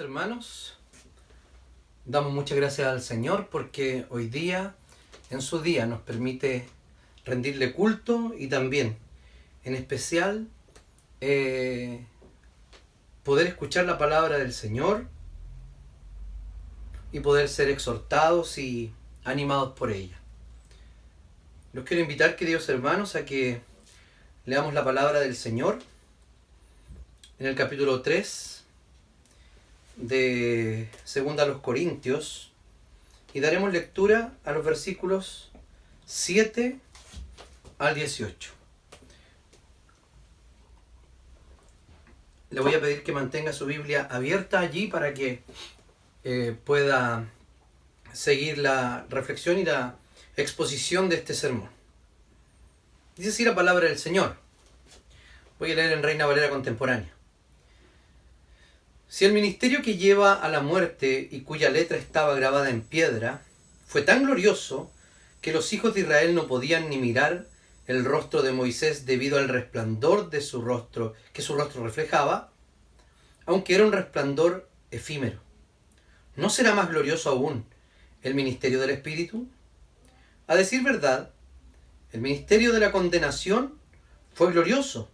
Hermanos, damos muchas gracias al Señor porque hoy día, en su día, nos permite rendirle culto y también, en especial, eh, poder escuchar la palabra del Señor y poder ser exhortados y animados por ella. Los quiero invitar, queridos hermanos, a que leamos la palabra del Señor en el capítulo 3 de Segunda a los Corintios y daremos lectura a los versículos 7 al 18. Le voy a pedir que mantenga su Biblia abierta allí para que eh, pueda seguir la reflexión y la exposición de este sermón. Dice así la palabra del Señor. Voy a leer en Reina Valera Contemporánea. Si el ministerio que lleva a la muerte y cuya letra estaba grabada en piedra fue tan glorioso que los hijos de Israel no podían ni mirar el rostro de Moisés debido al resplandor de su rostro que su rostro reflejaba, aunque era un resplandor efímero. ¿No será más glorioso aún el ministerio del Espíritu? A decir verdad, el ministerio de la condenación fue glorioso,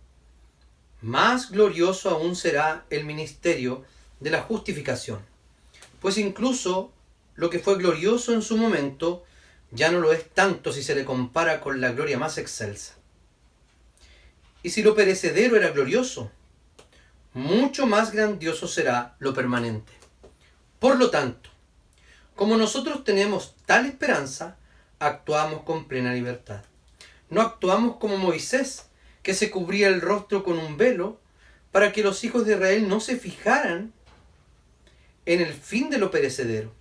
más glorioso aún será el ministerio de la justificación, pues incluso lo que fue glorioso en su momento ya no lo es tanto si se le compara con la gloria más excelsa. Y si lo perecedero era glorioso, mucho más grandioso será lo permanente. Por lo tanto, como nosotros tenemos tal esperanza, actuamos con plena libertad. No actuamos como Moisés, que se cubría el rostro con un velo para que los hijos de Israel no se fijaran en el fin de lo perecedero.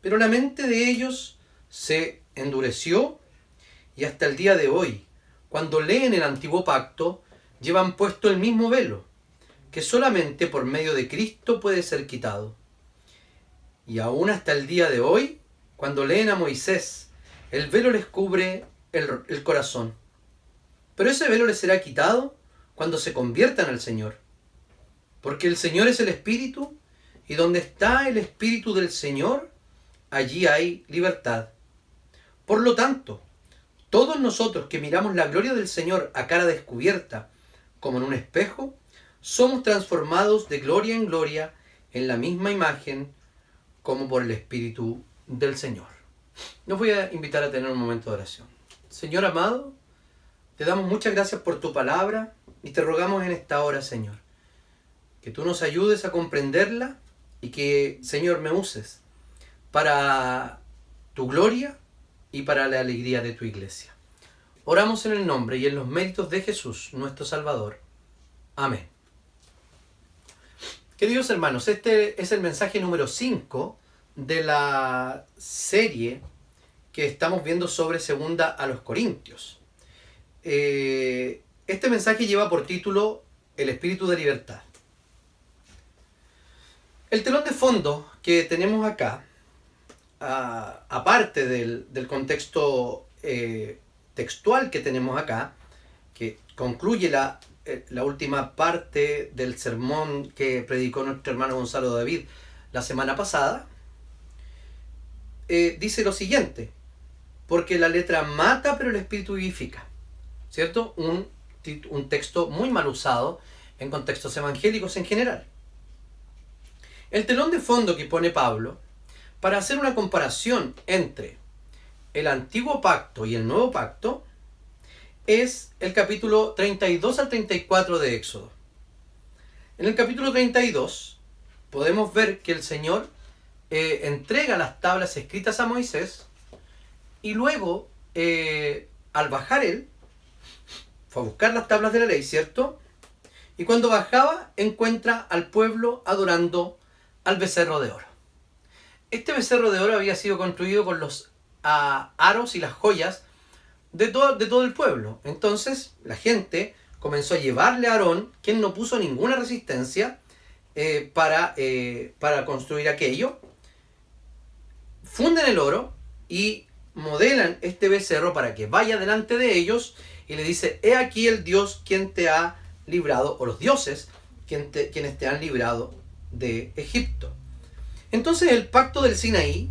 Pero la mente de ellos se endureció y hasta el día de hoy, cuando leen el antiguo pacto, llevan puesto el mismo velo, que solamente por medio de Cristo puede ser quitado. Y aún hasta el día de hoy, cuando leen a Moisés, el velo les cubre el, el corazón pero ese velo les será quitado cuando se conviertan al Señor. Porque el Señor es el Espíritu, y donde está el Espíritu del Señor, allí hay libertad. Por lo tanto, todos nosotros que miramos la gloria del Señor a cara descubierta, como en un espejo, somos transformados de gloria en gloria en la misma imagen como por el Espíritu del Señor. Nos voy a invitar a tener un momento de oración. Señor amado, te damos muchas gracias por tu palabra y te rogamos en esta hora, Señor, que tú nos ayudes a comprenderla y que, Señor, me uses para tu gloria y para la alegría de tu iglesia. Oramos en el nombre y en los méritos de Jesús, nuestro Salvador. Amén. Queridos hermanos, este es el mensaje número 5 de la serie que estamos viendo sobre segunda a los Corintios. Eh, este mensaje lleva por título El espíritu de libertad. El telón de fondo que tenemos acá, aparte del, contexto eh, textual que tenemos acá, que concluye eh, la, última parte del sermón que predicó nuestro hermano Gonzalo David la semana pasada, dice lo siguiente, porque la letra mata pero el espíritu vivifica. ¿Cierto? Un, un texto muy mal usado en contextos evangélicos en general. El telón de fondo que pone Pablo para hacer una comparación entre el antiguo pacto y el nuevo pacto es el capítulo 32 al 34 de Éxodo. En el capítulo 32 podemos ver que el Señor eh, entrega las tablas escritas a Moisés y luego, eh, al bajar él, fue a buscar las tablas de la ley, ¿cierto? Y cuando bajaba encuentra al pueblo adorando al becerro de oro. Este becerro de oro había sido construido con los ah, aros y las joyas de todo, de todo el pueblo. Entonces la gente comenzó a llevarle a Aarón, quien no puso ninguna resistencia eh, para, eh, para construir aquello. Funden el oro y modelan este becerro para que vaya delante de ellos y le dice, he aquí el Dios quien te ha librado, o los dioses quienes te han librado de Egipto. Entonces el pacto del Sinaí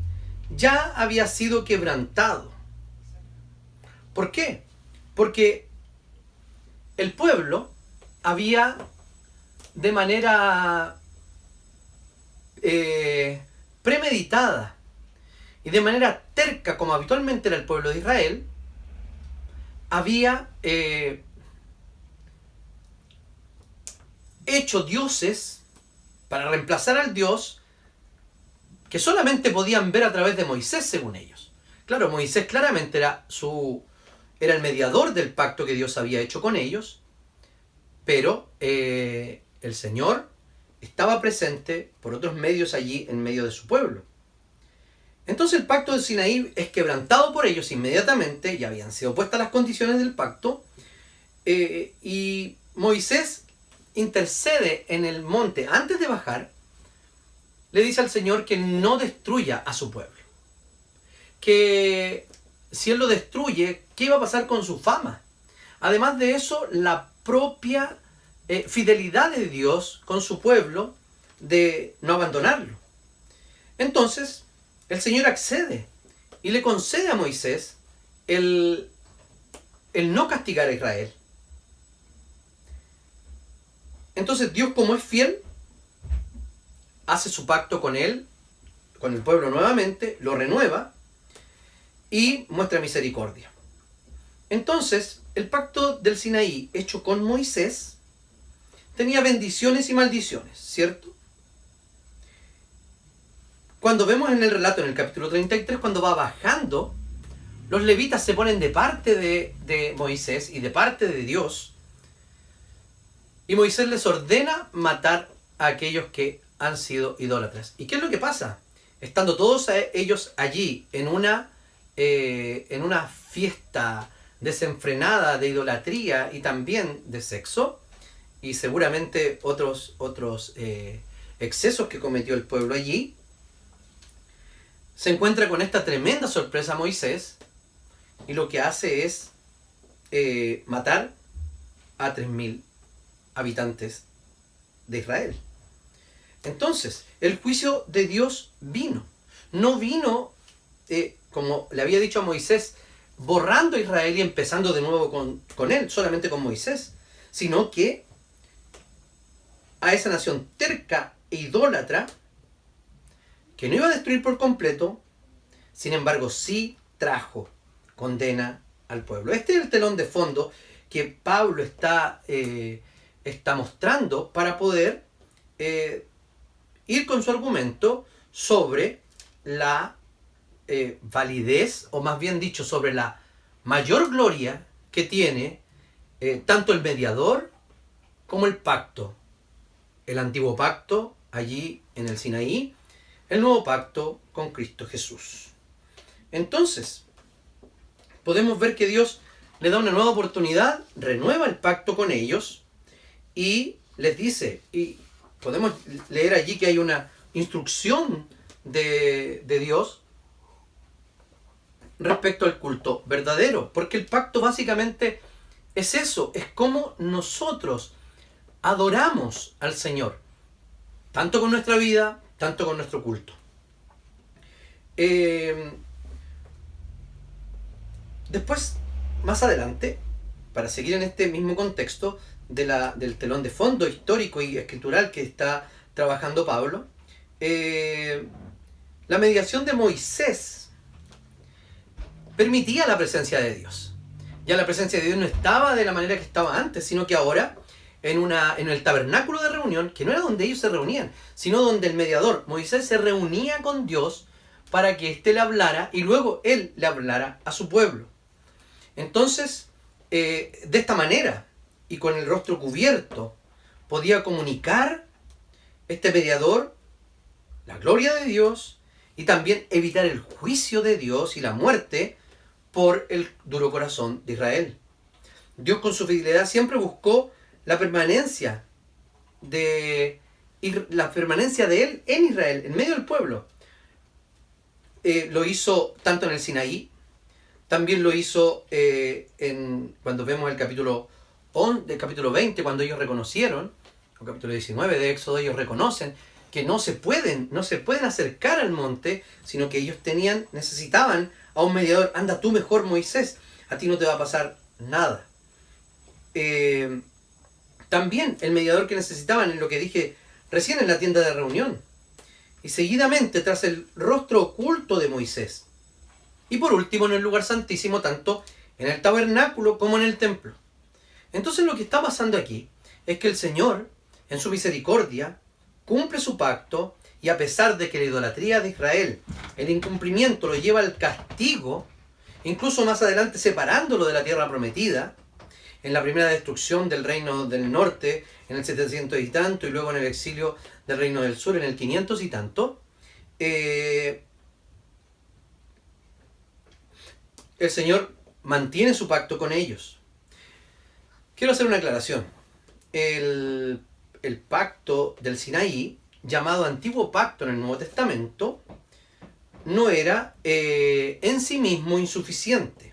ya había sido quebrantado. ¿Por qué? Porque el pueblo había de manera eh, premeditada y de manera terca, como habitualmente era el pueblo de Israel, había eh, hecho dioses para reemplazar al Dios que solamente podían ver a través de Moisés, según ellos. Claro, Moisés claramente era, su, era el mediador del pacto que Dios había hecho con ellos, pero eh, el Señor estaba presente por otros medios allí en medio de su pueblo. Entonces el pacto de Sinaí es quebrantado por ellos inmediatamente, ya habían sido puestas las condiciones del pacto, eh, y Moisés intercede en el monte antes de bajar, le dice al Señor que no destruya a su pueblo. Que si él lo destruye, ¿qué va a pasar con su fama? Además de eso, la propia eh, fidelidad de Dios con su pueblo de no abandonarlo. Entonces, el Señor accede y le concede a Moisés el, el no castigar a Israel. Entonces Dios como es fiel, hace su pacto con él, con el pueblo nuevamente, lo renueva y muestra misericordia. Entonces, el pacto del Sinaí hecho con Moisés tenía bendiciones y maldiciones, ¿cierto? Cuando vemos en el relato, en el capítulo 33, cuando va bajando, los levitas se ponen de parte de, de Moisés y de parte de Dios y Moisés les ordena matar a aquellos que han sido idólatras. ¿Y qué es lo que pasa? Estando todos ellos allí en una, eh, en una fiesta desenfrenada de idolatría y también de sexo, y seguramente otros, otros eh, excesos que cometió el pueblo allí, se encuentra con esta tremenda sorpresa Moisés y lo que hace es eh, matar a 3.000 habitantes de Israel. Entonces, el juicio de Dios vino. No vino, eh, como le había dicho a Moisés, borrando a Israel y empezando de nuevo con, con él, solamente con Moisés, sino que a esa nación terca e idólatra, que no iba a destruir por completo, sin embargo sí trajo condena al pueblo. Este es el telón de fondo que Pablo está eh, está mostrando para poder eh, ir con su argumento sobre la eh, validez, o más bien dicho, sobre la mayor gloria que tiene tanto el mediador como el pacto. El antiguo pacto allí en el Sinaí, el nuevo pacto con Cristo Jesús. Entonces, podemos ver que Dios le da una nueva oportunidad, renueva el pacto con ellos, y les dice, y podemos leer allí que hay una instrucción de, Dios respecto al culto verdadero, porque el pacto básicamente es eso, es como nosotros adoramos al Señor, tanto con nuestra vida, tanto con nuestro culto. Eh, después, más adelante, para seguir en este mismo contexto, del telón de fondo histórico y escritural que está trabajando Pablo, eh, la mediación de Moisés permitía la presencia de Dios. Ya la presencia de Dios no estaba de la manera que estaba antes, sino que ahora en, una, en el tabernáculo de reunión, que no era donde ellos se reunían, sino donde el mediador, Moisés, se reunía con Dios para que éste le hablara y luego él le hablara a su pueblo. Entonces, eh, de esta manera, y con el rostro cubierto podía comunicar este mediador la gloria de Dios y también evitar el juicio de Dios y la muerte por el duro corazón de Israel. Dios con su fidelidad siempre buscó la permanencia de la permanencia de él en Israel, en medio del pueblo. Eh, lo hizo tanto en el Sinaí, también lo hizo eh, en, cuando vemos el capítulo del capítulo 20, cuando ellos reconocieron, o capítulo 19 de Éxodo, ellos reconocen que no se pueden, no se pueden acercar al monte, sino que ellos tenían, necesitaban a un mediador. Anda tú mejor, Moisés, a ti no te va a pasar nada. Eh, también el mediador que necesitaban en lo que dije recién en la tienda de reunión. Y seguidamente tras el rostro oculto de Moisés. Y por último en el lugar santísimo, tanto en el tabernáculo como en el templo. Entonces lo que está pasando aquí es que el Señor, en su misericordia, cumple su pacto y a pesar de que la idolatría de Israel, el incumplimiento lo lleva al castigo, incluso más adelante separándolo de la tierra prometida, en la primera destrucción del reino del norte, en el 700 y tanto, y luego en el exilio del reino del sur, en el 500 y tanto, eh, el Señor mantiene su pacto con ellos. Quiero hacer una aclaración. El, pacto del Sinaí, llamado Antiguo Pacto en el Nuevo Testamento, no era eh, en sí mismo insuficiente,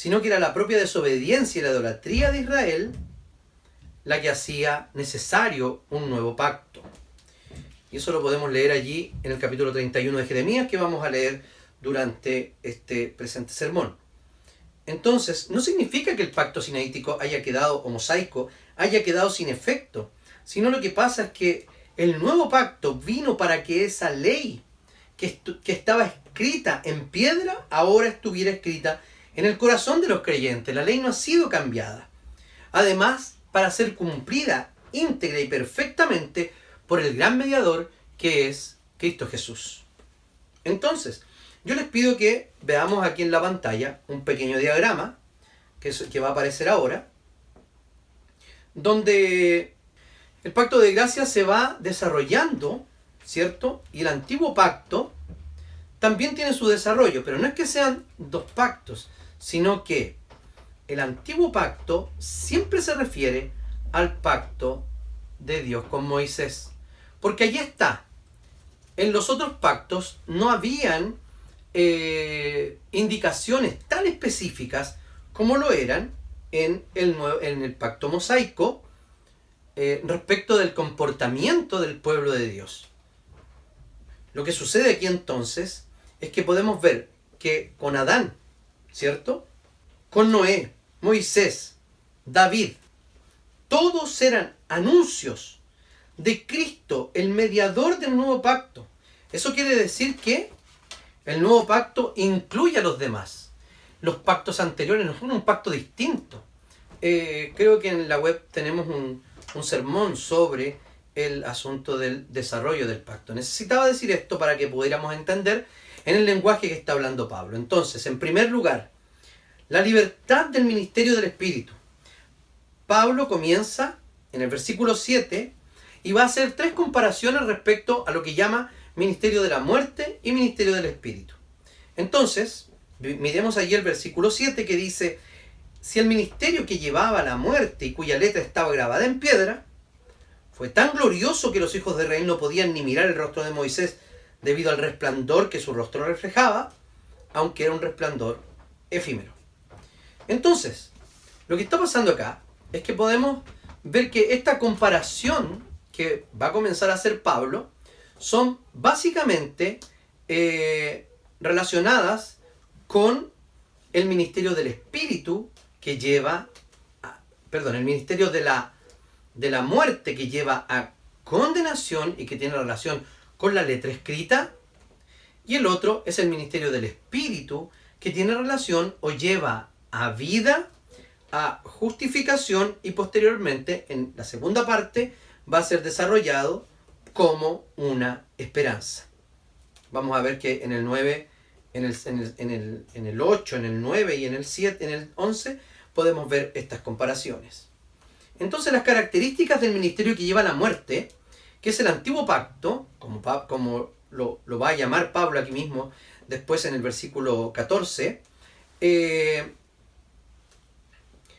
sino que era la propia desobediencia y la idolatría de Israel la que hacía necesario un nuevo pacto. Y eso lo podemos leer allí en el capítulo 31 de Jeremías que vamos a leer durante este presente sermón. Entonces, no significa que el pacto sinaítico haya quedado, o mosaico, haya quedado sin efecto, sino lo que pasa es que el nuevo pacto vino para que esa ley que, que estaba escrita en piedra, ahora estuviera escrita en el corazón de los creyentes. La ley no ha sido cambiada. Además, para ser cumplida íntegra y perfectamente por el gran mediador que es Cristo Jesús. Entonces, yo les pido que veamos aquí en la pantalla un pequeño diagrama que, va a aparecer ahora, donde el pacto de gracia se va desarrollando, ¿cierto? Y el antiguo pacto también tiene su desarrollo, pero no es que sean dos pactos, sino que el antiguo pacto siempre se refiere al pacto de Dios con Moisés. Porque allí está. En los otros pactos no habían eh, indicaciones tan específicas como lo eran en el, en el pacto mosaico eh, respecto del comportamiento del pueblo de Dios. Lo que sucede aquí entonces es que podemos ver que con Adán, ¿cierto? Con Noé, Moisés, David, todos eran anuncios de Cristo, el mediador del nuevo pacto. Eso quiere decir que el nuevo pacto incluye a los demás. Los pactos anteriores no son un pacto distinto. Eh, creo que en la web tenemos un sermón sobre el asunto del desarrollo del pacto. Necesitaba decir esto para que pudiéramos entender en el lenguaje que está hablando Pablo. Entonces, en primer lugar, la libertad del ministerio del Espíritu. Pablo comienza en el versículo 7 y va a hacer tres comparaciones respecto a lo que llama ministerio de la muerte y ministerio del Espíritu. Entonces, miremos allí el versículo 7 que dice, si el ministerio que llevaba la muerte y cuya letra estaba grabada en piedra, fue tan glorioso que los hijos de Israel no podían ni mirar el rostro de Moisés debido al resplandor que su rostro reflejaba, aunque era un resplandor efímero. Entonces, lo que está pasando acá es que podemos ver que esta comparación que va a comenzar a hacer Pablo son básicamente eh, relacionadas con el ministerio del Espíritu que lleva, perdón, el ministerio de la, de la muerte que lleva a condenación y que tiene relación con la letra escrita. Y el otro es el ministerio del Espíritu que tiene relación o lleva a vida, a justificación y posteriormente en la segunda parte va a ser desarrollado como una esperanza. Vamos a ver que en el 9, en el, en el, en el 8, en el 9 y en el 7, en el 11 podemos ver estas comparaciones. Entonces las características del ministerio que lleva a la muerte, que es el antiguo pacto, como, como lo, va a llamar Pablo aquí mismo después en el versículo 14, eh,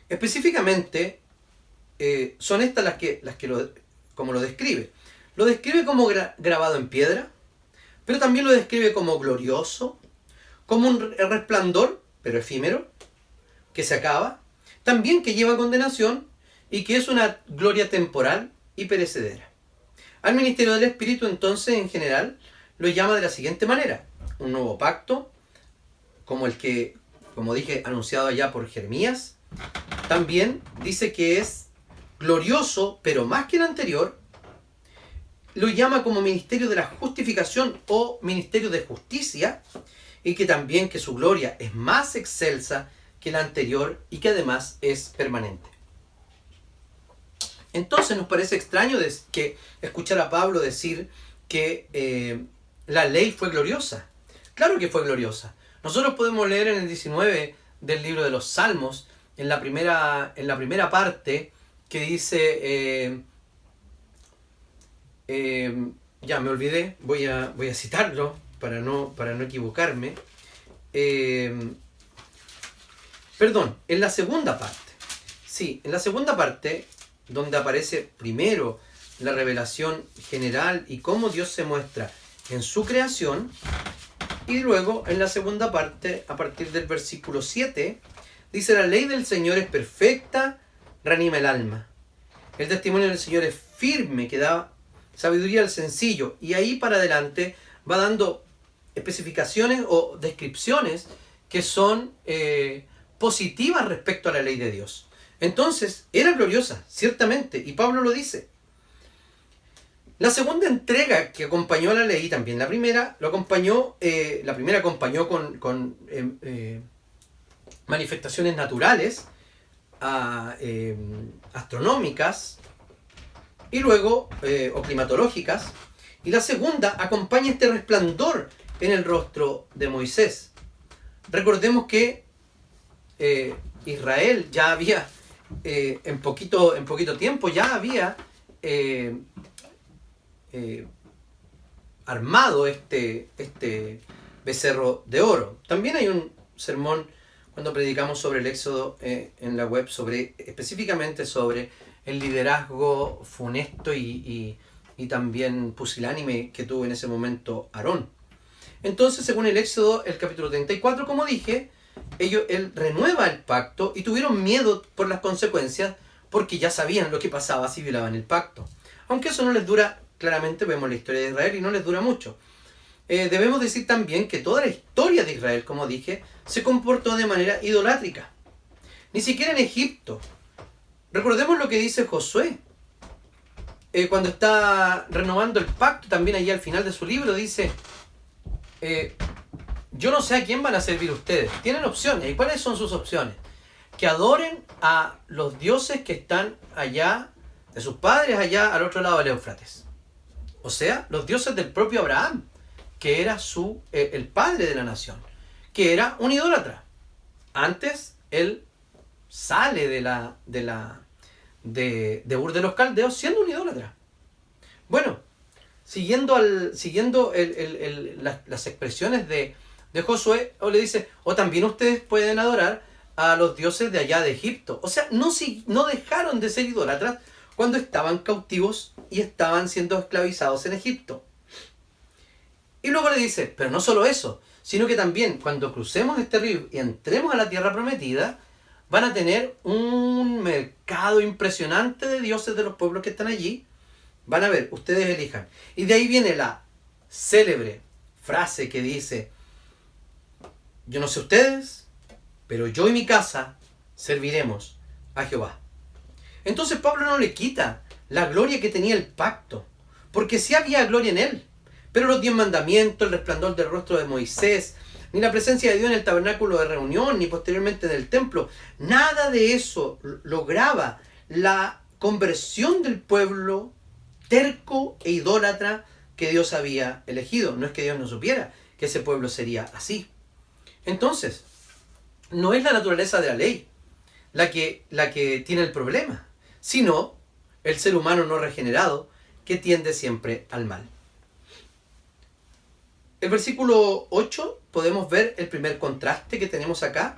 específicamente eh, son estas las que, las que lo, como lo describe. Lo describe como grabado en piedra, pero también lo describe como glorioso, como un resplandor, pero efímero, que se acaba, también que lleva condenación y que es una gloria temporal y perecedera. Al ministerio del Espíritu entonces en general lo llama de la siguiente manera. Un nuevo pacto, como el que, como dije, anunciado allá por Jeremías. También dice que es glorioso, pero más que el anterior, lo llama como ministerio de la justificación o ministerio de justicia, y que también que su gloria es más excelsa que la anterior y que además es permanente. Entonces nos parece extraño que escuchar a Pablo decir que eh, la ley fue gloriosa. Claro que fue gloriosa. Nosotros podemos leer en el 19 del libro de los Salmos, en la primera, en la primera parte, que dice, eh, eh, ya me olvidé, voy a, voy a citarlo para no, para no equivocarme. perdón, en la segunda parte. Sí, en la segunda parte donde aparece primero la revelación general y cómo Dios se muestra en su creación. Y luego, en la segunda parte, a partir del versículo 7, dice, la ley del Señor es perfecta, reanima el alma. El testimonio del Señor es firme, que da sabiduría al sencillo. Y ahí para adelante va dando especificaciones o descripciones que son eh, positivas respecto a la ley de Dios. Entonces, era gloriosa, ciertamente, y Pablo lo dice. La segunda entrega que acompañó a la ley, también la primera, lo acompañó, eh, la primera acompañó con, em, eh, manifestaciones naturales, em, astronómicas, y luego, eh, o climatológicas, y la segunda acompaña este resplandor en el rostro de Moisés. Recordemos que Israel ya había eh, en, poquito, en poquito tiempo ya había eh, eh, armado este, este becerro de oro. También hay un sermón cuando predicamos sobre el éxodo en la web, sobre, específicamente sobre el liderazgo funesto y, y también pusilánime que tuvo en ese momento Aarón. Entonces, según el Éxodo, el capítulo 34, como dije, ellos, él renueva el pacto y tuvieron miedo por las consecuencias porque ya sabían lo que pasaba si violaban el pacto. Aunque eso no les dura, claramente vemos la historia de Israel y no les dura mucho. Eh, debemos decir también que toda la historia de Israel, como dije, se comportó de manera idolátrica. Ni siquiera en Egipto. Recordemos lo que dice Josué. Eh, cuando está renovando el pacto, también allí al final de su libro, dice, eh, yo no sé a quién van a servir ustedes. Tienen opciones. ¿Y cuáles son sus opciones? Que adoren a los dioses que están allá, de sus padres allá al otro lado del Éufrates. O sea, los dioses del propio Abraham, que era su, eh, el padre de la nación, que era un idólatra. Antes él sale de la, de la, de, de Ur de los Caldeos siendo un idólatra. Bueno, siguiendo, al, siguiendo las expresiones de, de Josué, o le dice, o también ustedes pueden adorar a los dioses de allá de Egipto. O sea, no, no dejaron de ser idólatras cuando estaban cautivos y estaban siendo esclavizados en Egipto. Y luego le dice, pero no solo eso, sino que también cuando crucemos este río y entremos a la tierra prometida, van a tener un mercado impresionante de dioses de los pueblos que están allí. Van a ver, ustedes elijan. Y de ahí viene la célebre frase que dice, yo no sé ustedes, pero yo y mi casa serviremos a Jehová. Entonces Pablo no le quita la gloria que tenía el pacto, porque sí había gloria en él. Pero los diez mandamientos, el resplandor del rostro de Moisés, ni la presencia de Dios en el tabernáculo de reunión, ni posteriormente en el templo, nada de eso lograba la conversión del pueblo terco e idólatra que Dios había elegido. No es que Dios no supiera que ese pueblo sería así. Entonces, no es la naturaleza de la ley la que, la que tiene el problema, sino el ser humano no regenerado que tiende siempre al mal. El versículo 8 podemos ver el primer contraste que tenemos acá,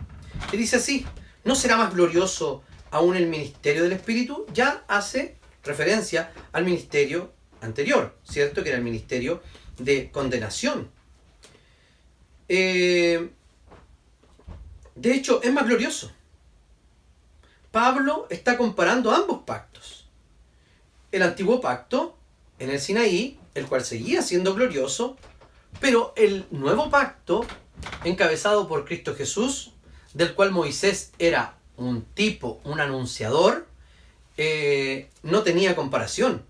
que dice así, ¿no será más glorioso aún el ministerio del Espíritu? Ya hace referencia al ministerio anterior, ¿cierto? Que era el ministerio de condenación. Eh, de hecho, es más glorioso. Pablo está comparando ambos pactos. El antiguo pacto en el Sinaí, el cual seguía siendo glorioso, pero el nuevo pacto, encabezado por Cristo Jesús, del cual Moisés era un tipo, un anunciador, eh, no tenía comparación.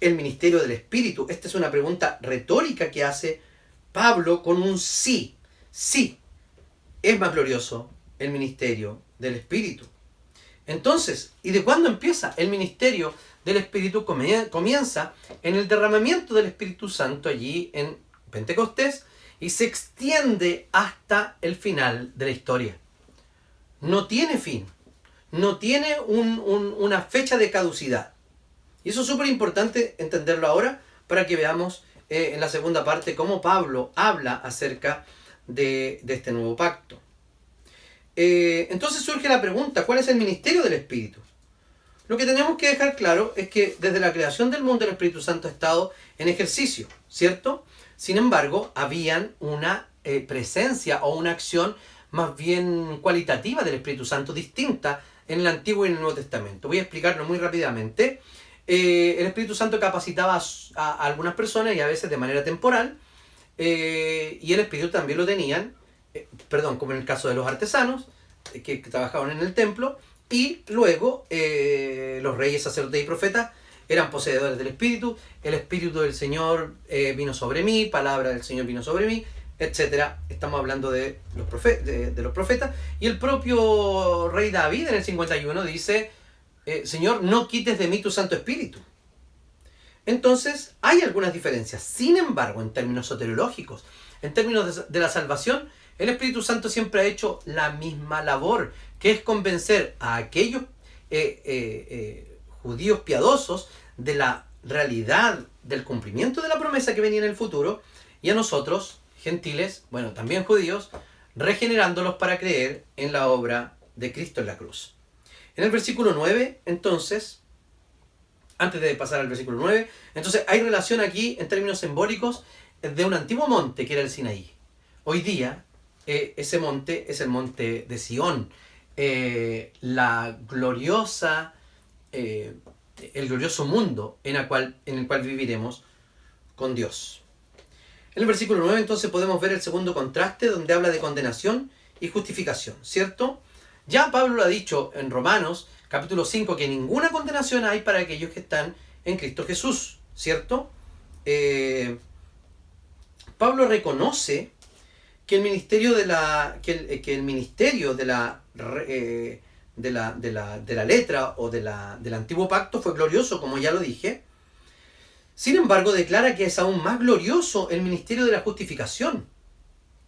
El ministerio del Espíritu, esta es una pregunta retórica que hace Pablo con un sí. Sí, es más glorioso el ministerio del Espíritu. Entonces, ¿y de cuándo empieza? El ministerio del Espíritu comienza en el derramamiento del Espíritu Santo allí en Pentecostés y se extiende hasta el final de la historia. No tiene fin, no tiene una fecha de caducidad. Y eso es súper importante entenderlo ahora para que veamos eh, en la segunda parte cómo Pablo habla acerca de, este nuevo pacto. Eh, entonces surge la pregunta, ¿cuál es el ministerio del Espíritu? Lo que tenemos que dejar claro es que desde la creación del mundo el Espíritu Santo ha estado en ejercicio, ¿cierto? Sin embargo, habían una eh, presencia o una acción más bien cualitativa del Espíritu Santo, distinta en el Antiguo y en el Nuevo Testamento. Voy a explicarlo muy rápidamente. Eh, el Espíritu Santo capacitaba a, algunas personas y a veces de manera temporal, eh, y el Espíritu también lo tenían, perdón, como en el caso de los artesanos, que trabajaban en el templo, y luego eh, los reyes, sacerdotes y profetas eran poseedores del Espíritu, el Espíritu del Señor eh, vino sobre mí, palabra del Señor vino sobre mí, etc. Estamos hablando de los, de, los profetas. Y el propio rey David en el 51 dice, eh, Señor, no quites de mí tu Santo Espíritu. Entonces, hay algunas diferencias. Sin embargo, en términos soteriológicos, en términos de la salvación, el Espíritu Santo siempre ha hecho la misma labor, que es convencer a aquellos eh, eh, eh, judíos piadosos de la realidad del cumplimiento de la promesa que venía en el futuro, y a nosotros, gentiles, bueno, también judíos, regenerándolos para creer en la obra de Cristo en la cruz. En el versículo 9, entonces, antes de pasar al versículo 9, entonces hay relación aquí en términos simbólicos de un antiguo monte que era el Sinaí. Hoy día eh, ese monte es el monte de Sión, eh, la gloriosa, eh, el glorioso mundo en el, cual, en el cual viviremos con Dios. En el versículo 9 entonces podemos ver el segundo contraste donde habla de condenación y justificación, ¿cierto? Ya Pablo lo ha dicho en Romanos capítulo 5 que ninguna condenación hay para aquellos que están en Cristo Jesús, ¿cierto? Pablo reconoce que el ministerio de la, que el, el ministerio de la, eh, de, la, de, la, de la letra o de la, del antiguo pacto fue glorioso, como ya lo dije. Sin embargo, declara que es aún más glorioso el ministerio de la justificación.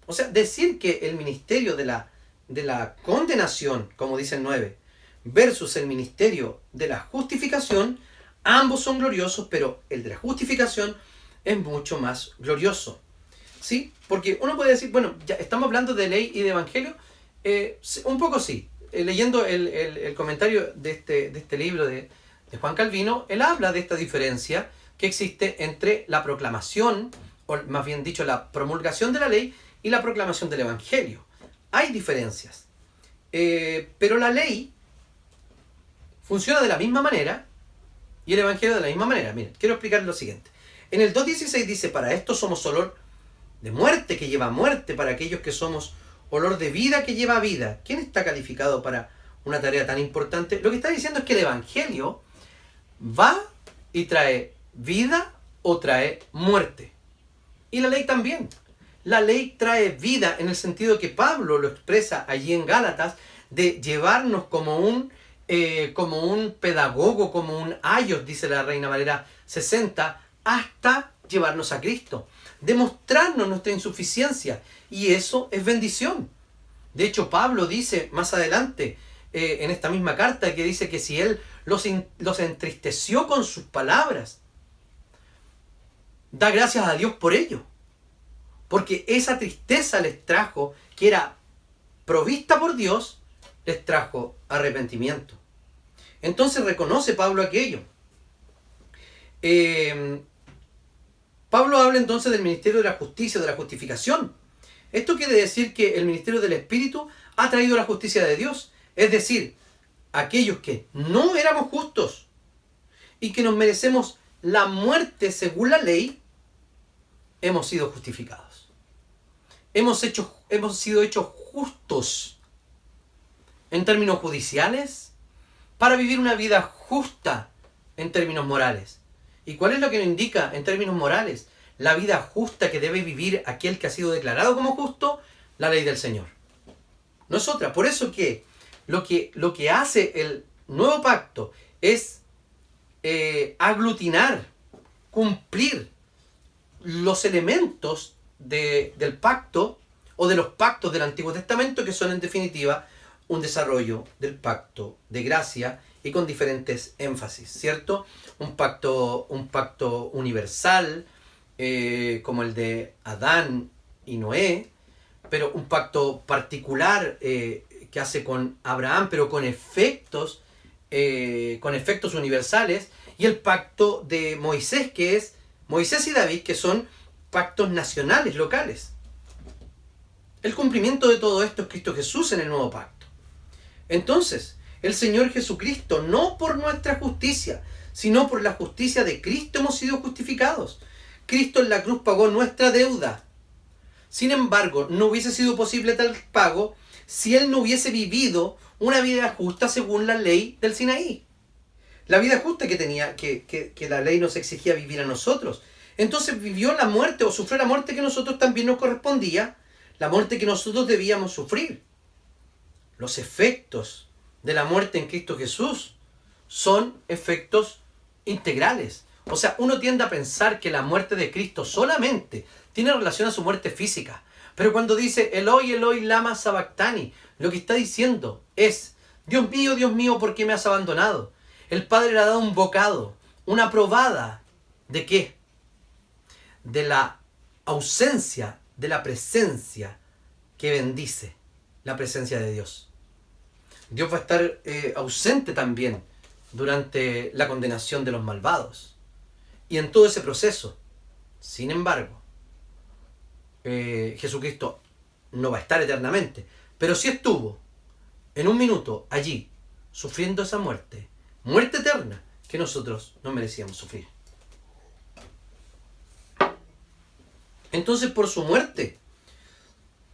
O sea, decir que el ministerio de la, de la condenación, como dice el 9, versus el ministerio de la justificación, ambos son gloriosos, pero el de la justificación es mucho más glorioso. ¿Sí? Porque uno puede decir, bueno, ya estamos hablando de ley y de evangelio. Eh, un poco sí. Eh, leyendo el, comentario de este, de este libro de, Juan Calvino, él habla de esta diferencia que existe entre la proclamación, o más bien dicho, la promulgación de la ley y la proclamación del evangelio. Hay diferencias. Eh, pero la ley funciona de la misma manera y el evangelio de la misma manera. Miren, quiero explicar lo siguiente. En el 2.16 dice, para esto somos solo de muerte que lleva muerte para aquellos que somos olor de vida que lleva vida. ¿Quién está calificado para una tarea tan importante? Lo que está diciendo es que el Evangelio va y trae vida o trae muerte. Y la ley también. La ley trae vida en el sentido que Pablo lo expresa allí en Gálatas de llevarnos como un, eh, como un pedagogo, como un ayos, dice la Reina Valera 60, hasta llevarnos a Cristo demostrarnos nuestra insuficiencia. Y eso es bendición. De hecho, Pablo dice más adelante eh, en esta misma carta que dice que si él los, los entristeció con sus palabras, da gracias a Dios por ello. Porque esa tristeza les trajo, que era provista por Dios, les trajo arrepentimiento. Entonces reconoce Pablo aquello. Eh, Pablo habla entonces del ministerio de la justicia, de la justificación. Esto quiere decir que el ministerio del Espíritu ha traído la justicia de Dios. Es decir, aquellos que no éramos justos y que nos merecemos la muerte según la ley, hemos sido justificados. Hemos, hemos sido hechos justos en términos judiciales para vivir una vida justa en términos morales. ¿Y cuál es lo que nos indica en términos morales? La vida justa que debe vivir aquel que ha sido declarado como justo, la ley del Señor. No es otra. Por eso que lo que, lo que hace el nuevo pacto es eh, aglutinar, cumplir los elementos del pacto o de los pactos del Antiguo Testamento que son en definitiva un desarrollo del pacto de gracia y con diferentes énfasis, ¿cierto? Un pacto, un pacto universal eh, como el de Adán y Noé, pero un pacto particular eh, que hace con Abraham, pero con efectos, eh, con efectos universales, y el pacto de Moisés, que es Moisés y David, que son pactos nacionales, locales. El cumplimiento de todo esto es Cristo Jesús en el nuevo pacto. Entonces, el Señor Jesucristo, no por nuestra justicia, sino por la justicia de Cristo hemos sido justificados. Cristo en la cruz pagó nuestra deuda. Sin embargo, no hubiese sido posible tal pago si Él no hubiese vivido una vida justa según la ley del Sinaí. La vida justa que tenía, que, que la ley nos exigía vivir a nosotros. Entonces vivió la muerte o sufrió la muerte que nosotros también nos correspondía, la muerte que nosotros debíamos sufrir. Los efectos de la muerte en Cristo Jesús son efectos integrales. O sea, uno tiende a pensar que la muerte de Cristo solamente tiene relación a su muerte física. Pero cuando dice Eloi, Eloi, lama sabactani, lo que está diciendo es, Dios mío, Dios mío, ¿por qué me has abandonado? El Padre le ha dado un bocado, una probada. ¿De qué? De la ausencia de la presencia que bendice la presencia de Dios. Dios va a estar eh, ausente también durante la condenación de los malvados. Y en todo ese proceso, sin embargo, eh, Jesucristo no va a estar eternamente, pero sí estuvo en un minuto allí, sufriendo esa muerte, muerte eterna que nosotros no merecíamos sufrir. Entonces por su muerte,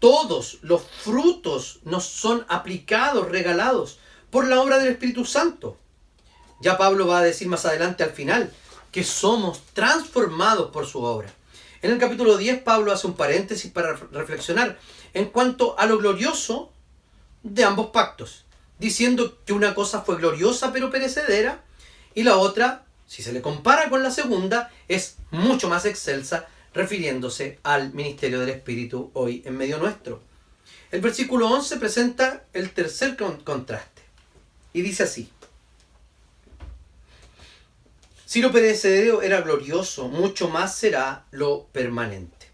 todos los frutos nos son aplicados, regalados por la obra del Espíritu Santo. Ya Pablo va a decir más adelante al final que somos transformados por su obra. En el capítulo 10 Pablo hace un paréntesis para reflexionar en cuanto a lo glorioso de ambos pactos, diciendo que una cosa fue gloriosa pero perecedera y la otra, si se le compara con la segunda, es mucho más excelsa, refiriéndose al ministerio del Espíritu hoy en medio nuestro. El versículo 11 presenta el tercer contraste y dice así. Si lo perecedero era glorioso, mucho más será lo permanente.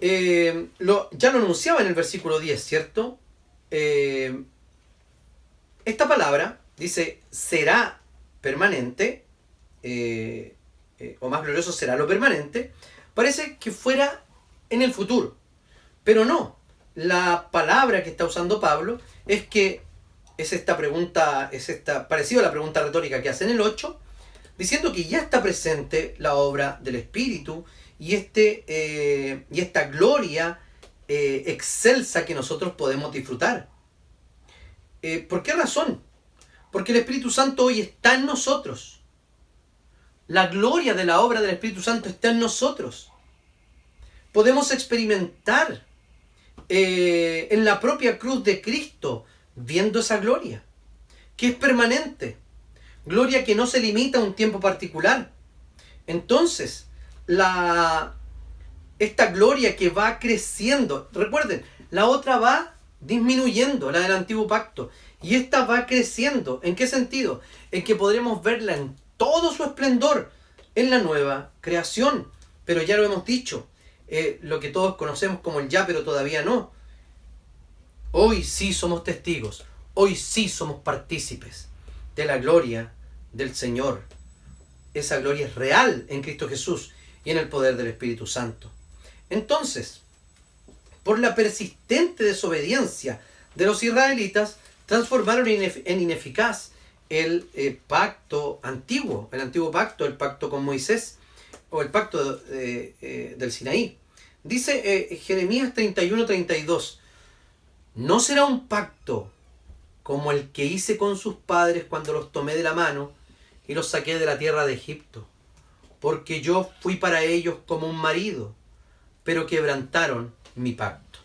Eh, ya lo anunciaba en el versículo 10, ¿cierto? Eh, esta palabra dice será permanente, eh, o más glorioso será lo permanente, parece que fuera en el futuro. Pero no, la palabra que está usando Pablo es que es esta pregunta, es esta, parecido a la pregunta retórica que hace en el 8, diciendo que ya está presente la obra del Espíritu y, este, eh, y esta gloria eh, excelsa que nosotros podemos disfrutar. Eh, ¿Por qué razón? Porque el Espíritu Santo hoy está en nosotros. La gloria de la obra del Espíritu Santo está en nosotros. Podemos experimentar en la propia cruz de Cristo viendo esa gloria, que es permanente, gloria que no se limita a un tiempo particular. Entonces, esta gloria que va creciendo, recuerden, la otra va disminuyendo, la del antiguo pacto, y esta va creciendo. ¿En qué sentido? En que podremos verla en todo su esplendor en la nueva creación. Pero ya lo hemos dicho, eh, lo que todos conocemos como el ya, pero todavía no. Hoy sí somos testigos, hoy sí somos partícipes de la gloria del Señor. Esa gloria es real en Cristo Jesús y en el poder del Espíritu Santo. Entonces, por la persistente desobediencia de los israelitas, transformaron en ineficaz el eh, pacto antiguo, el antiguo pacto, el pacto con Moisés o el pacto eh, del Sinaí. Dice Jeremías 31-32, no será un pacto como el que hice con sus padres cuando los tomé de la mano y los saqué de la tierra de Egipto, porque yo fui para ellos como un marido, pero quebrantaron mi pacto.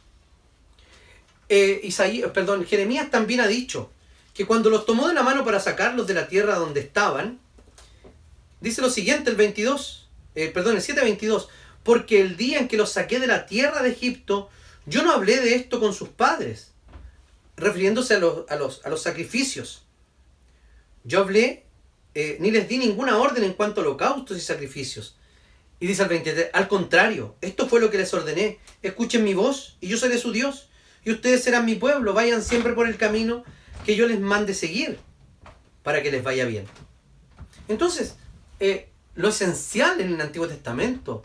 Eh, Isaías, perdón, Jeremías también ha dicho que cuando los tomó de la mano para sacarlos de la tierra donde estaban, dice lo siguiente, el 22, eh, perdón, el 7:22, porque el día en que los saqué de la tierra de Egipto, yo no hablé de esto con sus padres refiriéndose a los, a los, a los sacrificios. Yo hablé, eh, ni les di ninguna orden en cuanto a holocaustos y sacrificios. Y dice al 23, al contrario, esto fue lo que les ordené. Escuchen mi voz y yo seré su Dios. Y ustedes serán mi pueblo. Vayan siempre por el camino que yo les mande seguir para que les vaya bien. Entonces, eh, lo esencial en el Antiguo Testamento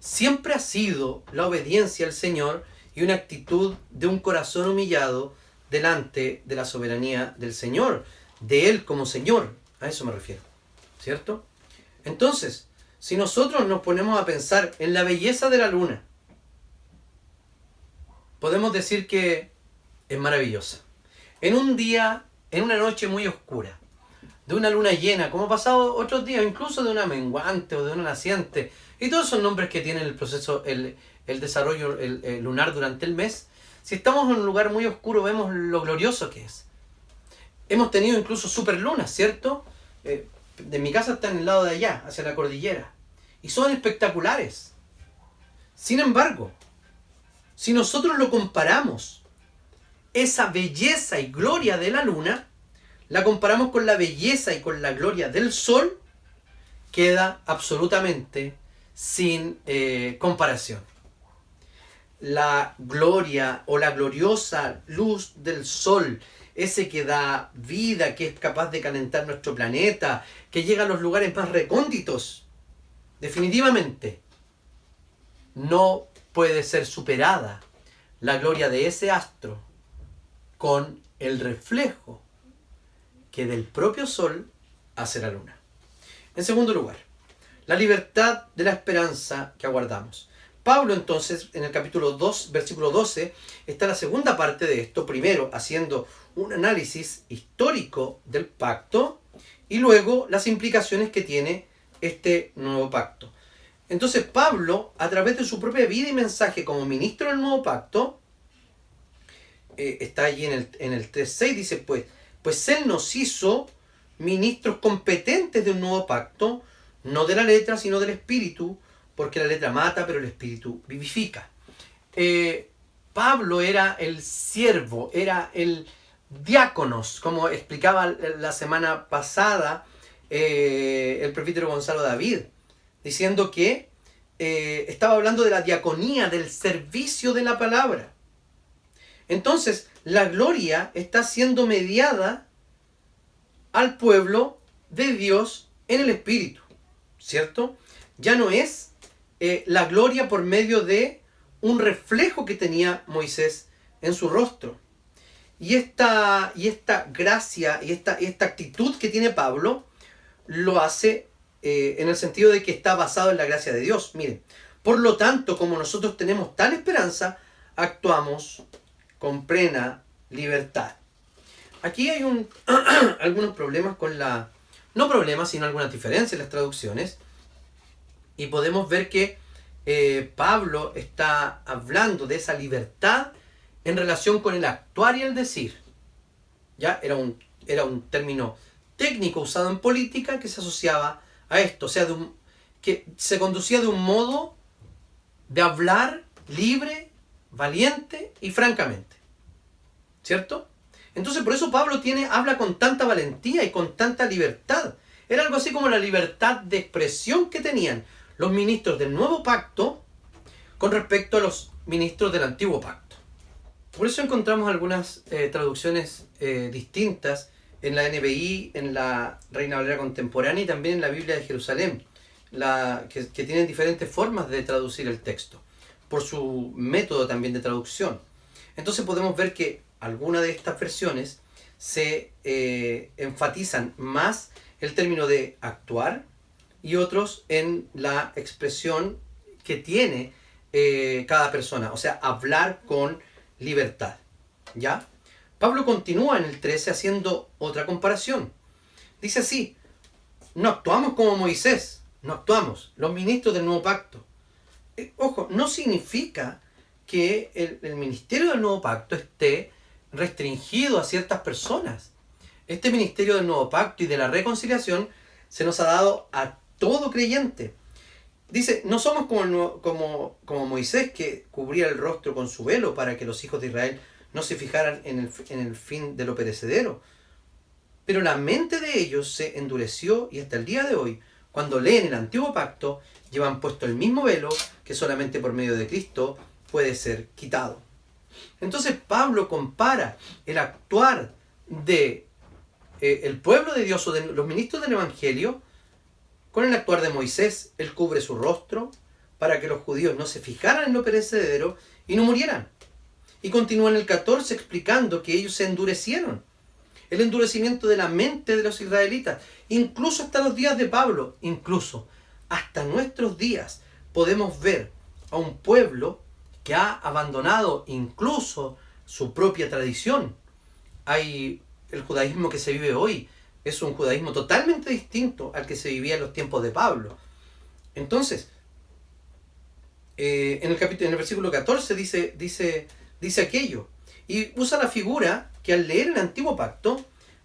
siempre ha sido la obediencia al Señor y una actitud de un corazón humillado delante de la soberanía del Señor, de Él como Señor. A eso me refiero. ¿Cierto? Entonces, si nosotros nos ponemos a pensar en la belleza de la luna, podemos decir que es maravillosa. En un día, en una noche muy oscura, de una luna llena, como ha pasado otros días, incluso de una menguante o de una naciente, y todos esos nombres que tiene el proceso, el, desarrollo lunar durante el mes, si estamos en un lugar muy oscuro, vemos lo glorioso que es. Hemos tenido incluso superlunas, ¿cierto? Eh, de mi casa está en el lado de allá, hacia la cordillera. Y son espectaculares. Sin embargo, si nosotros lo comparamos, esa belleza y gloria de la luna, la comparamos con la belleza y con la gloria del sol, queda absolutamente sin eh, comparación. La gloria o la gloriosa luz del sol, ese que da vida, que es capaz de calentar nuestro planeta, que llega a los lugares más recónditos, definitivamente no puede ser superada la gloria de ese astro con el reflejo que del propio sol hace la luna. En segundo lugar, la libertad de la esperanza que aguardamos. Pablo entonces, en el capítulo 2, versículo 12, está la segunda parte de esto, primero haciendo un análisis histórico del pacto y luego las implicaciones que tiene este nuevo pacto. Entonces Pablo, a través de su propia vida y mensaje como ministro del nuevo pacto, eh, está allí en el, en el 3.6, dice pues, pues Él nos hizo ministros competentes de un nuevo pacto, no de la letra, sino del espíritu, porque la letra mata, pero el espíritu vivifica. Eh, Pablo era el siervo, era el diáconos, como explicaba la semana pasada eh, el prefítero Gonzalo David, diciendo que eh, estaba hablando de la diaconía, del servicio de la palabra. Entonces, la gloria está siendo mediada al pueblo de Dios en el Espíritu, ¿cierto? Ya no es eh, la gloria por medio de un reflejo que tenía Moisés en su rostro. Y esta, y esta gracia y esta, esta actitud que tiene Pablo lo hace eh, en el sentido de que está basado en la gracia de Dios. Miren, por lo tanto, como nosotros tenemos tal esperanza, actuamos con plena libertad. Aquí hay un, algunos problemas con la... No problemas, sino algunas diferencias en las traducciones. Y podemos ver que eh, Pablo está hablando de esa libertad en relación con el actuar y el decir. ¿Ya? Era un, era un término técnico usado en política que se asociaba a esto, o sea, de un, que se conducía de un modo de hablar libre, valiente y francamente. ¿Cierto? Entonces por eso Pablo tiene, habla con tanta valentía y con tanta libertad. Era algo así como la libertad de expresión que tenían los ministros del nuevo pacto con respecto a los ministros del antiguo pacto. Por eso encontramos algunas eh, traducciones eh, distintas en la NBI, en la Reina Valera Contemporánea y también en la Biblia de Jerusalén, que tienen diferentes formas de traducir el texto, por su método también de traducción. Entonces podemos ver que algunas de estas versiones se eh, enfatizan más el término de actuar y otros en la expresión que tiene eh, cada persona, o sea, hablar con libertad. ¿Ya? Pablo continúa en el 13 haciendo otra comparación. Dice así, no actuamos como Moisés, no actuamos, los ministros del nuevo pacto. Eh, ojo, no significa que el, ministerio del nuevo pacto esté restringido a ciertas personas. Este ministerio del nuevo pacto y de la reconciliación se nos ha dado a todo creyente. Dice, no somos como, Moisés que cubría el rostro con su velo para que los hijos de Israel no se fijaran en el fin de lo perecedero. Pero la mente de ellos se endureció y hasta el día de hoy, cuando leen el antiguo pacto, llevan puesto el mismo velo que solamente por medio de Cristo puede ser quitado. Entonces Pablo compara el actuar de eh, el pueblo de Dios o de los ministros del Evangelio con el actuar de Moisés. Él cubre su rostro para que los judíos no se fijaran en lo perecedero y no murieran. Y continúa en el 14 explicando que ellos se endurecieron. El endurecimiento de la mente de los israelitas. Incluso hasta los días de Pablo, incluso hasta nuestros días, podemos ver a un pueblo que ha abandonado incluso su propia tradición. Hay el judaísmo que se vive hoy, es un judaísmo totalmente distinto al que se vivía en los tiempos de Pablo. Entonces, eh, en, el capítulo, en el versículo 14 dice, dice, dice aquello. Y usa la figura que al leer el antiguo pacto,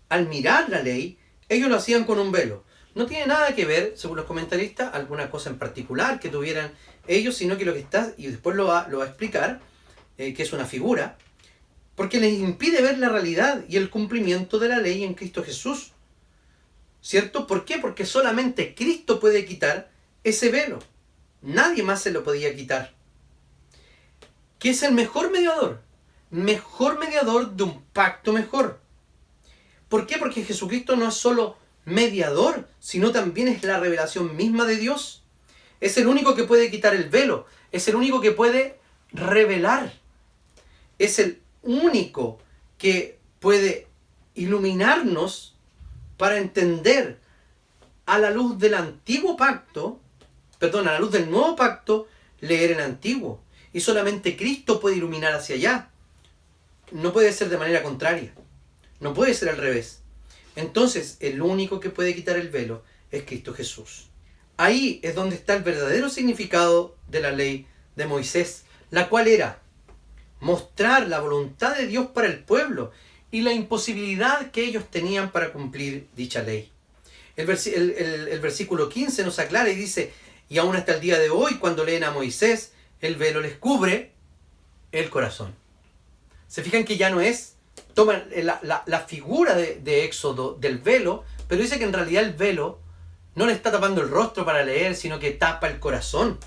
al mirar la ley, ellos lo hacían con un velo. No tiene nada que ver, según los comentaristas, alguna cosa en particular que tuvieran ellos, sino que lo que está, y después lo va, lo va a explicar, eh, que es una figura, porque les impide ver la realidad y el cumplimiento de la ley en Cristo Jesús. ¿Cierto? ¿Por qué? Porque solamente Cristo puede quitar ese velo. Nadie más se lo podía quitar. ¿Qué es el mejor mediador? Mejor mediador de un pacto mejor. ¿Por qué? Porque Jesucristo no es solo mediador, sino también es la revelación misma de Dios. Es el único que puede quitar el velo. Es el único que puede revelar. Es el único que puede iluminarnos para entender a la luz del antiguo pacto, perdón, a la luz del nuevo pacto, leer el antiguo. Y solamente Cristo puede iluminar hacia allá. No puede ser de manera contraria. No puede ser al revés. Entonces, el único que puede quitar el velo es Cristo Jesús. Ahí es donde está el verdadero significado de la ley de Moisés, la cual era mostrar la voluntad de Dios para el pueblo y la imposibilidad que ellos tenían para cumplir dicha ley. El, versículo 15 nos aclara y dice, y aún hasta el día de hoy, cuando leen a Moisés, el velo les cubre el corazón. Se fijan que ya no es, toman la, figura de, Éxodo del velo, pero dice que en realidad el velo no le está tapando el rostro para leer, sino que tapa el corazón.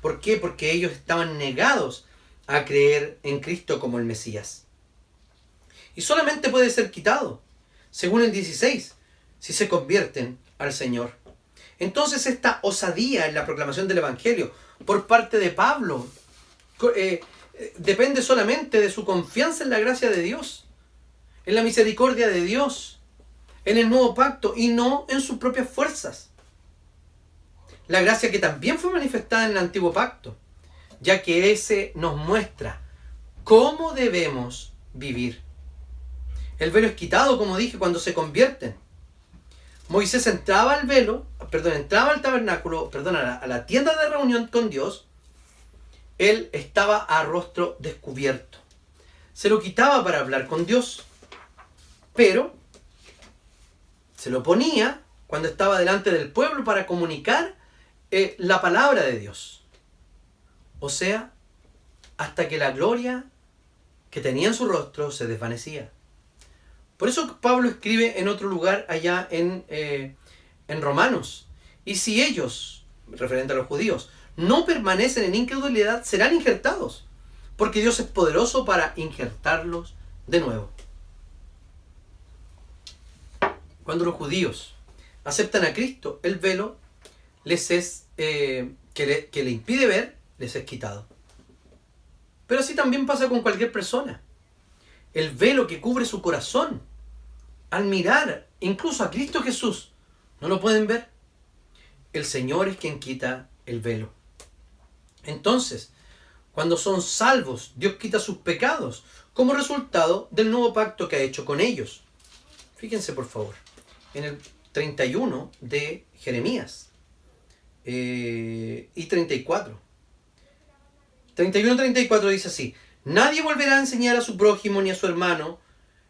¿Por qué? Porque ellos estaban negados a creer en Cristo como el Mesías. Y solamente puede ser quitado, según el 16, si se convierten al Señor. Entonces esta osadía en la proclamación del Evangelio por parte de Pablo eh, eh, depende solamente de su confianza en la gracia de Dios, en la misericordia de Dios, en el nuevo pacto y no en sus propias fuerzas. La gracia que también fue manifestada en el antiguo pacto, ya que ese nos muestra cómo debemos vivir. El velo es quitado, como dije, cuando se convierten. Moisés entraba al velo, perdón, entraba al tabernáculo, perdón, a la, a la tienda de reunión con Dios. Él estaba a rostro descubierto. Se lo quitaba para hablar con Dios. Pero se lo ponía cuando estaba delante del pueblo para comunicar eh, la palabra de Dios. O sea, hasta que la gloria que tenía en su rostro se desvanecía. Por eso Pablo escribe en otro lugar allá en, eh, en Romanos. Y si ellos, referente a los judíos, no permanecen en incredulidad, serán injertados. Porque Dios es poderoso para injertarlos de nuevo. Cuando los judíos aceptan a Cristo, el velo les es, eh, que, que le impide ver, les es quitado. Pero así también pasa con cualquier persona. El velo que cubre su corazón al mirar incluso a Cristo Jesús, ¿no lo pueden ver? El Señor es quien quita el velo. Entonces, cuando son salvos, Dios quita sus pecados como resultado del nuevo pacto que ha hecho con ellos. Fíjense por favor, en el 31 de Jeremías eh, y 34. 31-34 dice así, nadie volverá a enseñar a su prójimo ni a su hermano,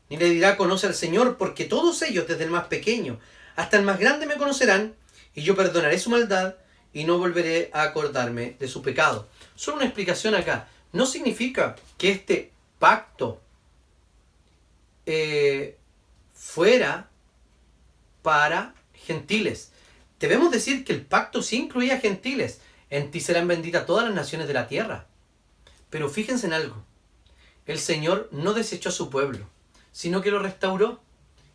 ni le dirá conoce al Señor, porque todos ellos, desde el más pequeño hasta el más grande, me conocerán, y yo perdonaré su maldad y no volveré a acordarme de su pecado. Solo una explicación acá. No significa que este pacto eh, fuera para gentiles. Debemos decir que el pacto sí incluía gentiles. En ti serán benditas todas las naciones de la tierra. Pero fíjense en algo. El Señor no desechó a su pueblo, sino que lo restauró.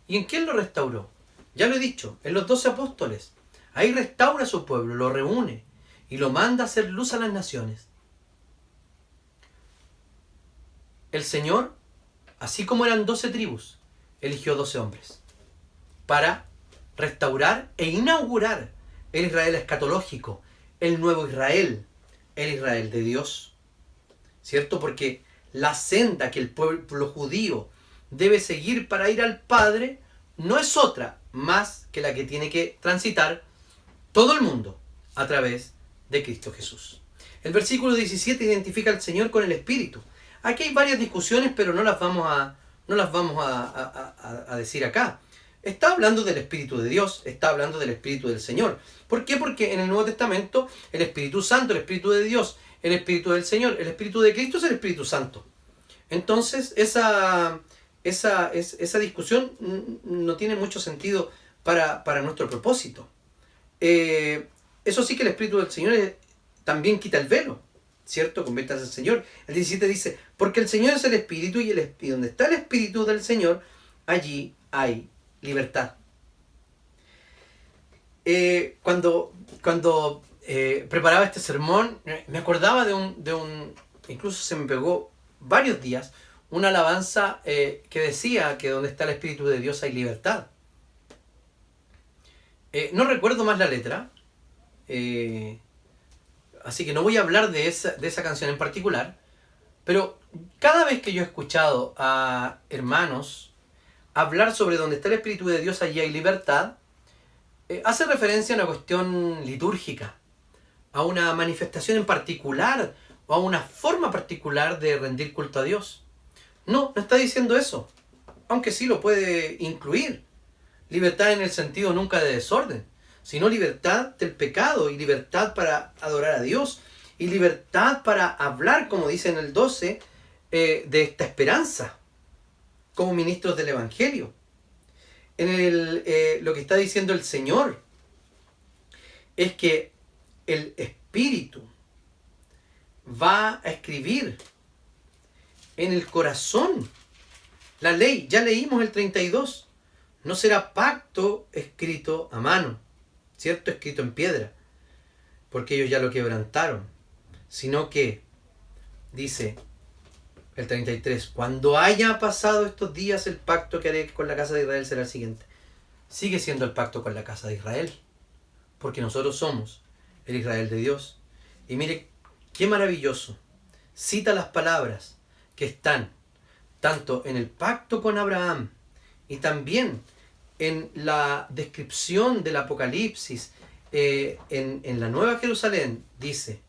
¿Y en quién lo restauró? Ya lo he dicho, en los doce apóstoles. Ahí restaura a su pueblo, lo reúne y lo manda a hacer luz a las naciones. El Señor, así como eran doce tribus, eligió doce hombres para restaurar e inaugurar el Israel escatológico, el nuevo Israel, el Israel de Dios. ¿Cierto? Porque la senda que el pueblo judío debe seguir para ir al Padre no es otra más que la que tiene que transitar todo el mundo a través de Cristo Jesús. El versículo 17 identifica al Señor con el Espíritu. Aquí hay varias discusiones, pero no las vamos a, no las vamos a, decir acá. Está hablando del Espíritu de Dios, está hablando del Espíritu del Señor. ¿Por qué? Porque en el Nuevo Testamento el Espíritu Santo, el Espíritu de Dios, el Espíritu del Señor, el Espíritu de Cristo es el Espíritu Santo. Entonces, esa, esa, esa discusión no tiene mucho sentido para, para nuestro propósito. Eh, eso sí que el Espíritu del Señor también quita el velo, ¿cierto? Conviertas al Señor. El 17 dice, porque el Señor es el Espíritu y, el, y donde está el Espíritu del Señor, allí hay libertad. Eh, cuando cuando eh, preparaba este sermón, me acordaba de un, de un, incluso se me pegó varios días, una alabanza que decía que donde está el Espíritu de Dios hay libertad. Eh, no recuerdo más la letra, eh, así que no voy a hablar de esa, de esa canción en particular, pero cada vez que yo he escuchado a hermanos hablar sobre dónde está el Espíritu de Dios, allí hay libertad, eh, hace referencia a una cuestión litúrgica, a una manifestación en particular o a una forma particular de rendir culto a Dios. No, no está diciendo eso, aunque sí lo puede incluir. Libertad en el sentido nunca de desorden, sino libertad del pecado y libertad para adorar a Dios y libertad para hablar, como dice en el 12, eh, de esta esperanza como ministros del Evangelio. En el, eh, lo que está diciendo el Señor es que el Espíritu va a escribir en el corazón la ley. Ya leímos el 32 no será pacto escrito a mano, ¿cierto? Escrito en piedra, porque ellos ya lo quebrantaron, sino que, dice el 33, cuando haya pasado estos días el pacto que haré con la casa de Israel será el siguiente. Sigue siendo el pacto con la casa de Israel, porque nosotros somos el Israel de Dios. Y mire, qué maravilloso. Cita las palabras que están tanto en el pacto con Abraham y también en la descripción del Apocalipsis, eh, en, la Nueva Jerusalén, dice,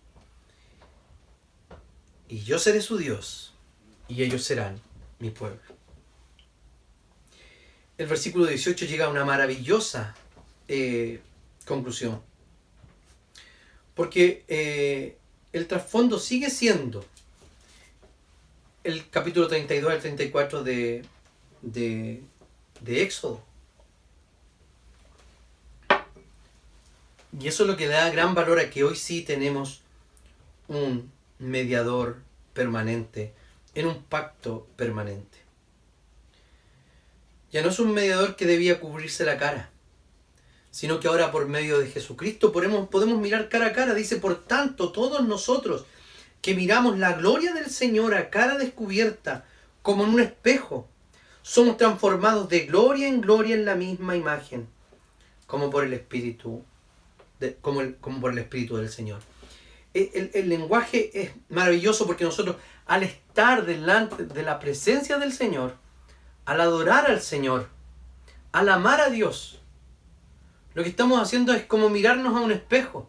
y yo seré su Dios, y ellos serán mi pueblo. El versículo 18 llega a una maravillosa eh, conclusión, porque eh, el trasfondo sigue siendo el capítulo 32 al 34 de, de, de Éxodo. Y eso es lo que da gran valor a que hoy sí tenemos un mediador permanente, en un pacto permanente. Ya no es un mediador que debía cubrirse la cara, sino que ahora por medio de Jesucristo podemos, podemos mirar cara a cara. Dice, por tanto, todos nosotros que miramos la gloria del Señor a cara descubierta, como en un espejo, somos transformados de gloria en gloria en la misma imagen, como por el Espíritu, como, como por el Espíritu del Señor. El, el, lenguaje es maravilloso porque nosotros al estar delante de la presencia del Señor, al adorar al Señor, al amar a Dios, lo que estamos haciendo es como mirarnos a un espejo.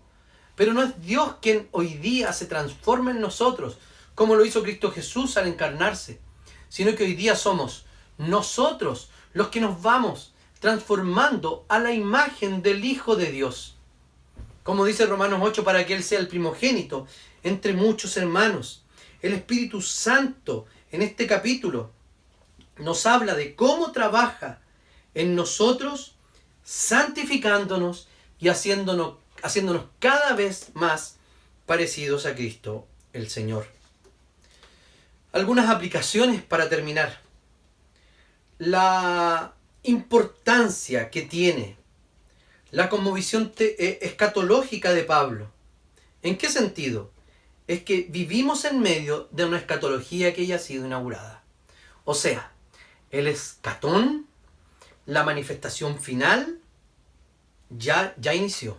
Pero no es Dios quien hoy día se transforma en nosotros, como lo hizo Cristo Jesús al encarnarse, sino que hoy día somos nosotros los que nos vamos transformando a la imagen del Hijo de Dios. Como dice Romanos 8, para que Él sea el primogénito entre muchos hermanos. El Espíritu Santo en este capítulo nos habla de cómo trabaja en nosotros santificándonos y haciéndonos, haciéndonos cada vez más parecidos a Cristo el Señor. Algunas aplicaciones para terminar. La importancia que tiene la conmovisión eh, escatológica de Pablo. ¿En qué sentido? Es que vivimos en medio de una escatología que ya ha sido inaugurada. O sea, el escatón la manifestación final ya, ya inició.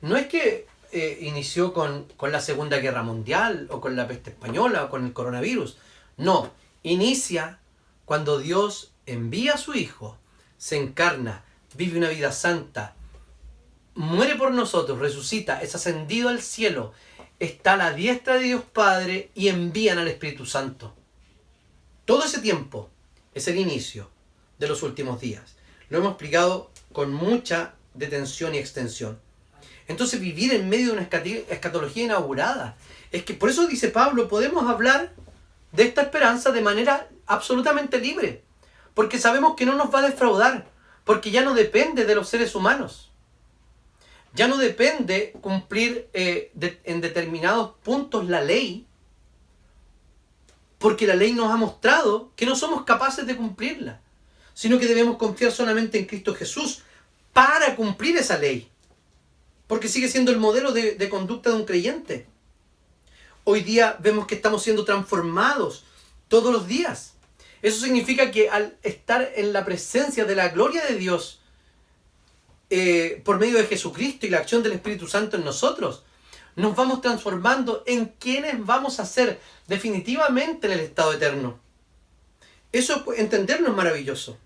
No es que eh, inició con, con la Segunda Guerra Mundial o con la peste española o con el coronavirus. No, inicia cuando Dios envía a su Hijo, se encarna, vive una vida santa, muere por nosotros, resucita, es ascendido al cielo, está a la diestra de Dios Padre y envían al Espíritu Santo. Todo ese tiempo es el inicio de los últimos días. Lo hemos explicado con mucha detención y extensión. Entonces vivir en medio de una escatología inaugurada. Es que por eso dice Pablo, podemos hablar de esta esperanza de manera absolutamente libre. Porque sabemos que no nos va a defraudar. Porque ya no depende de los seres humanos. Ya no depende cumplir eh, en determinados puntos la ley. Porque la ley nos ha mostrado que no somos capaces de cumplirla sino que debemos confiar solamente en Cristo Jesús para cumplir esa ley. Porque sigue siendo el modelo de, conducta de un creyente. Hoy día vemos que estamos siendo transformados todos los días. Eso significa que al estar en la presencia de la gloria de Dios, eh, por medio de Jesucristo y la acción del Espíritu Santo en nosotros, nos vamos transformando en quienes vamos a ser definitivamente en el estado eterno. Eso entenderlo es maravilloso.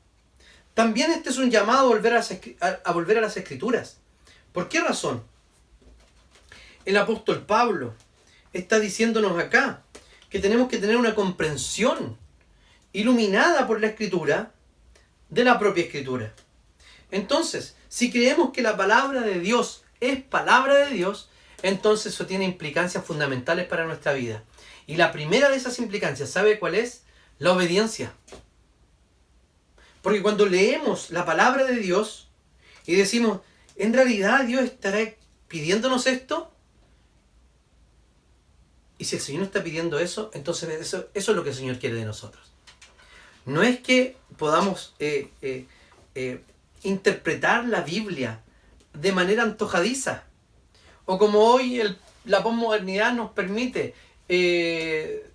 También este es un llamado a, volver a las escrituras. ¿Por qué razón? El apóstol Pablo está diciéndonos acá que tenemos que tener una comprensión iluminada por la escritura de la propia escritura. Entonces, si creemos que la palabra de Dios es palabra de Dios, entonces eso tiene implicancias fundamentales para nuestra vida. Y la primera de esas implicancias, ¿sabe cuál es? La obediencia. Porque cuando leemos la palabra de Dios y decimos, ¿en realidad Dios estará pidiéndonos esto? Y si el Señor está pidiendo eso, entonces eso, eso es lo que el Señor quiere de nosotros. No es que podamos eh, eh, eh, interpretar la Biblia de manera antojadiza. O como hoy la posmodernidad nos permite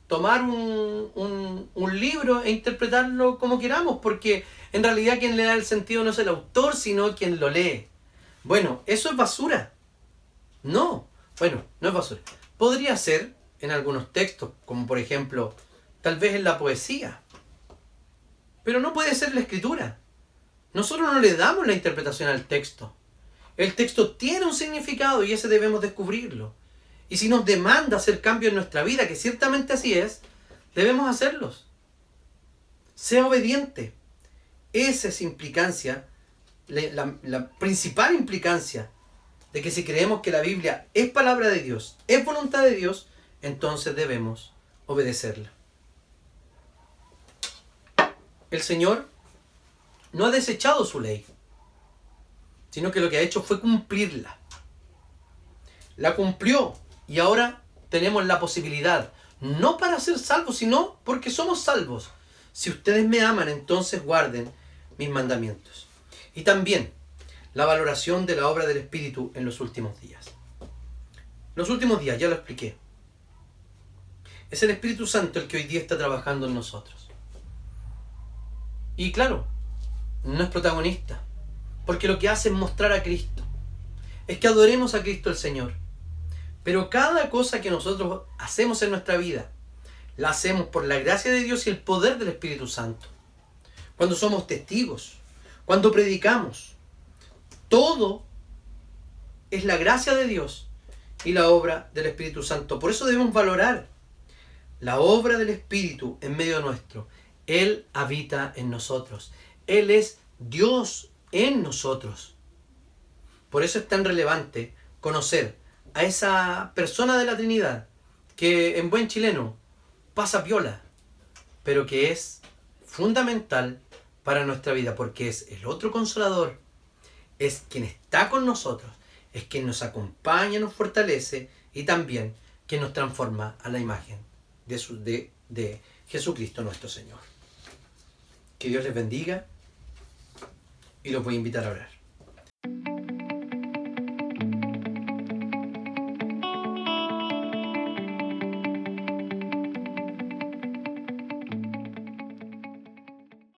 tomar un, libro e interpretarlo como queramos, porque en realidad quien le da el sentido no es el autor, sino quien lo lee. Bueno, ¿eso es basura? No, bueno, no es basura. Podría ser en algunos textos, como por ejemplo, tal vez en la poesía, pero no puede ser la escritura. Nosotros no le damos la interpretación al texto. El texto tiene un significado y ese debemos descubrirlo. Y si nos demanda hacer cambios en nuestra vida, que ciertamente así es, debemos hacerlos. Sea obediente. Esa es implicancia, la, la principal implicancia de que si creemos que la Biblia es palabra de Dios, es voluntad de Dios, entonces debemos obedecerla. El Señor no ha desechado su ley, sino que lo que ha hecho fue cumplirla. La cumplió y ahora tenemos la posibilidad, no para ser salvos, sino porque somos salvos. Si ustedes me aman, entonces guarden mis mandamientos. Y también la valoración de la obra del Espíritu en los últimos días. Los últimos días, ya lo expliqué. Es el Espíritu Santo el que hoy día está trabajando en nosotros. Y claro, no es protagonista, porque lo que hace es mostrar a Cristo. Es que adoremos a Cristo el Señor. Pero cada cosa que nosotros hacemos en nuestra vida, la hacemos por la gracia de Dios y el poder del Espíritu Santo. Cuando somos testigos, cuando predicamos, todo es la gracia de Dios y la obra del Espíritu Santo. Por eso debemos valorar la obra del Espíritu en medio nuestro. Él habita en nosotros. Él es Dios en nosotros. Por eso es tan relevante conocer a esa persona de la Trinidad que en buen chileno pasa piola, pero que es fundamental para nuestra vida porque es el otro consolador, es quien está con nosotros, es quien nos acompaña, nos fortalece y también quien nos transforma a la imagen de, de Jesucristo nuestro Señor. Que Dios les bendiga y lo a invitar a orar.